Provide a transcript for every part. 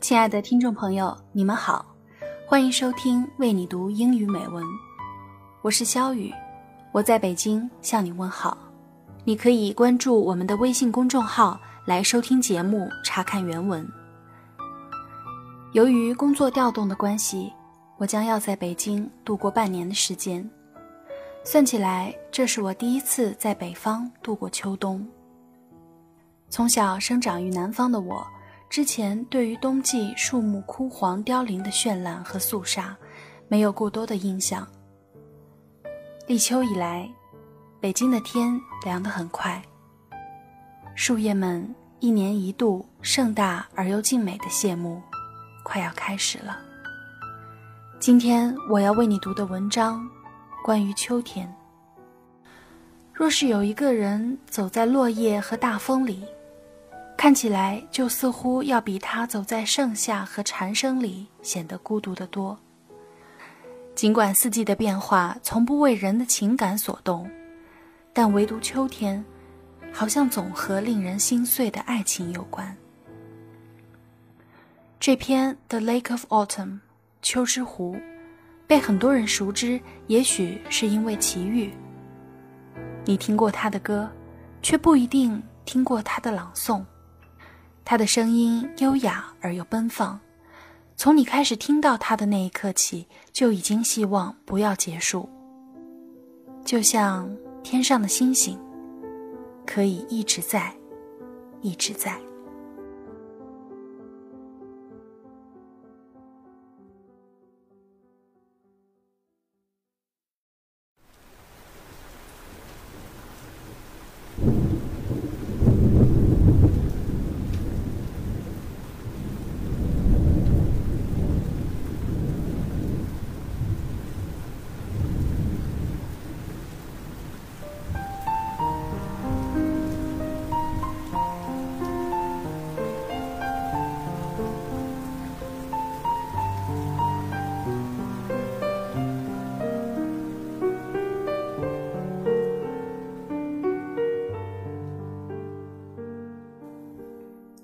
亲爱的听众朋友，你们好，欢迎收听为你读英语美文。我是肖雨，我在北京向你问好。你可以关注我们的微信公众号来收听节目、查看原文。由于工作调动的关系，我将要在北京度过半年的时间。算起来，这是我第一次在北方度过秋冬。从小生长于南方的我。之前对于冬季树木枯黄凋零的绚烂和肃杀，没有过多的印象。立秋以来，北京的天凉得很快。树叶们一年一度盛大而又静美的谢幕，快要开始了。今天我要为你读的文章，关于秋天。若是有一个人走在落叶和大风里。看起来就似乎要比他走在盛夏和蝉声里显得孤独得多。尽管四季的变化从不为人的情感所动，但唯独秋天，好像总和令人心碎的爱情有关。这篇《The Lake of Autumn》秋之湖，被很多人熟知，也许是因为奇遇。你听过他的歌，却不一定听过他的朗诵。他的声音优雅而又奔放，从你开始听到他的那一刻起，就已经希望不要结束。就像天上的星星，可以一直在，一直在。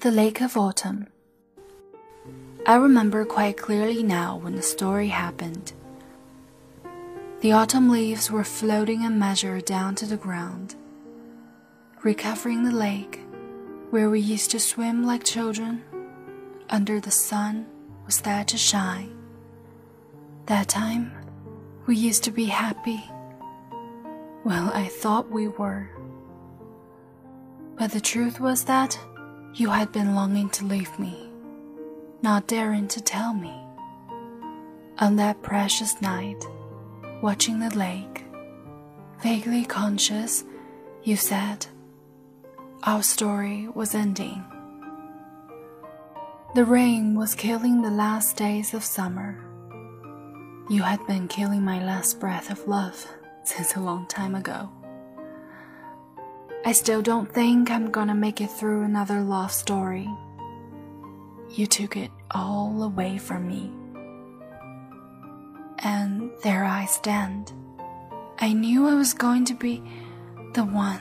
The Lake of Autumn. I remember quite clearly now when the story happened. The autumn leaves were floating a measure down to the ground, recovering the lake where we used to swim like children. Under the sun was there to shine. That time, we used to be happy. Well, I thought we were. But the truth was that you had been longing to leave me, not daring to tell me. On that precious night, watching the lake, vaguely conscious, you said, our story was ending. The rain was killing the last days of summer. You had been killing my last breath of love since a long time ago. I still don't think I'm gonna make it through another love story. You took it all away from me. And there I stand. I knew I was going to be the one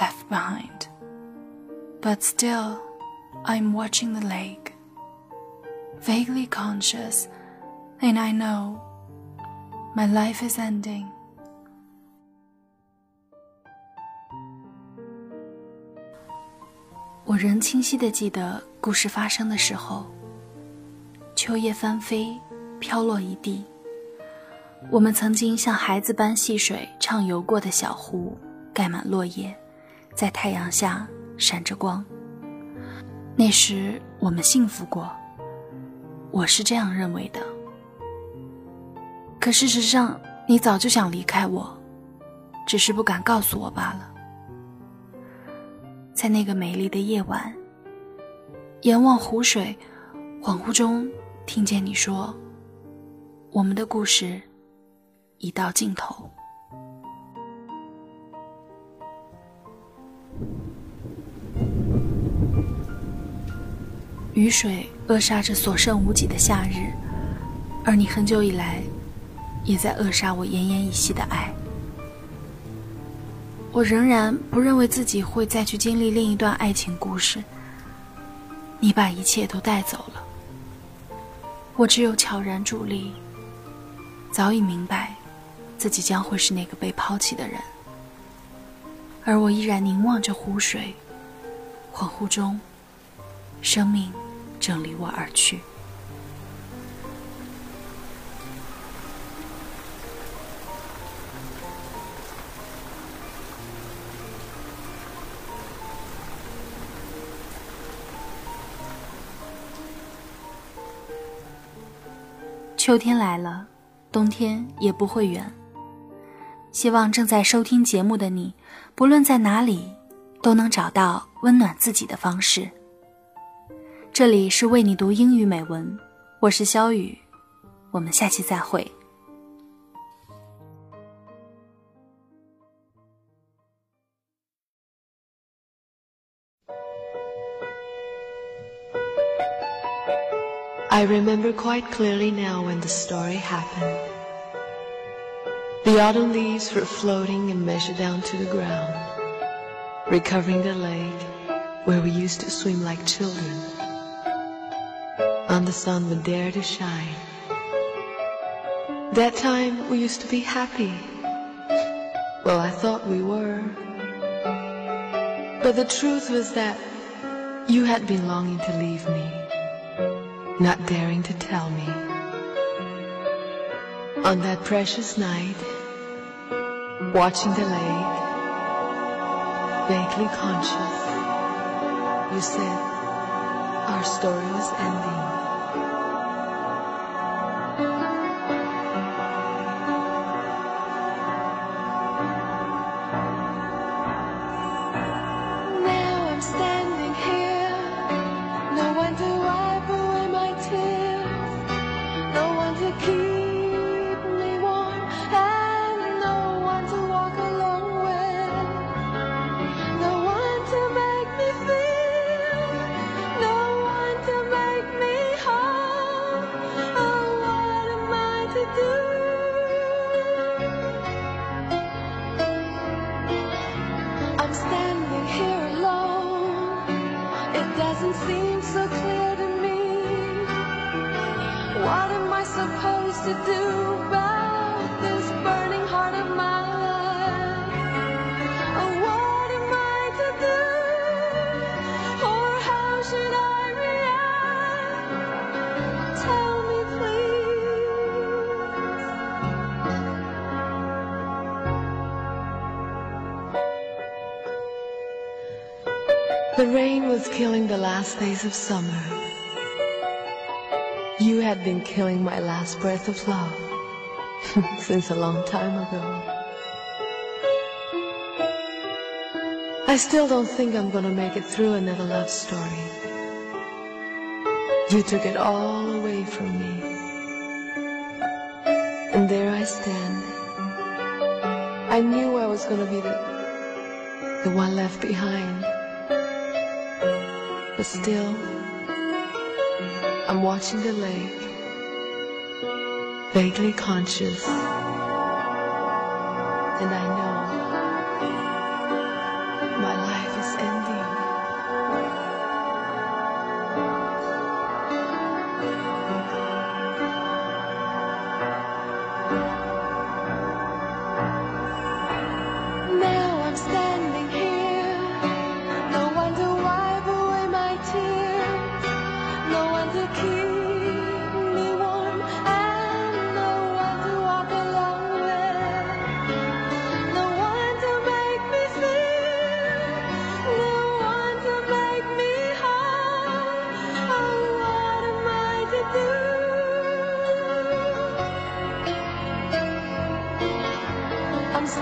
left behind. But still, I'm watching the lake, vaguely conscious, and I know my life is ending. 我仍清晰地记得故事发生的时候，秋叶翻飞，飘落一地。我们曾经像孩子般戏水畅游过的小湖，盖满落叶，在太阳下闪着光。那时我们幸福过，我是这样认为的。可事实上，你早就想离开我，只是不敢告诉我罢了。在那个美丽的夜晚，眼望湖水，恍惚中听见你说：“我们的故事已到尽头。”雨水扼杀着所剩无几的夏日，而你很久以来也在扼杀我奄奄一息的爱。我仍然不认为自己会再去经历另一段爱情故事。你把一切都带走了，我只有悄然伫立，早已明白，自己将会是那个被抛弃的人。而我依然凝望着湖水，恍惚中，生命正离我而去。秋天来了，冬天也不会远。希望正在收听节目的你，不论在哪里，都能找到温暖自己的方式。这里是为你读英语美文，我是肖雨，我们下期再会。I remember quite clearly now when the story happened. The autumn leaves were floating and measured down to the ground, recovering the lake where we used to swim like children. And the sun would dare to shine. That time we used to be happy. Well, I thought we were. But the truth was that you had been longing to leave me not daring to tell me. On that precious night, watching the lake, vaguely conscious, you said our story was ending. supposed to do about this burning heart of mine? Oh, what am I to do? Or how should I react? Tell me, please. The rain was killing the last days of summer. You had been killing my last breath of love since a long time ago. I still don't think I'm gonna make it through another love story. You took it all away from me. And there I stand. I knew I was gonna be the, the one left behind. But still, I'm watching the lake, vaguely conscious, and I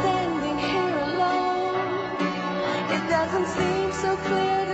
standing here alone. It doesn't seem so clear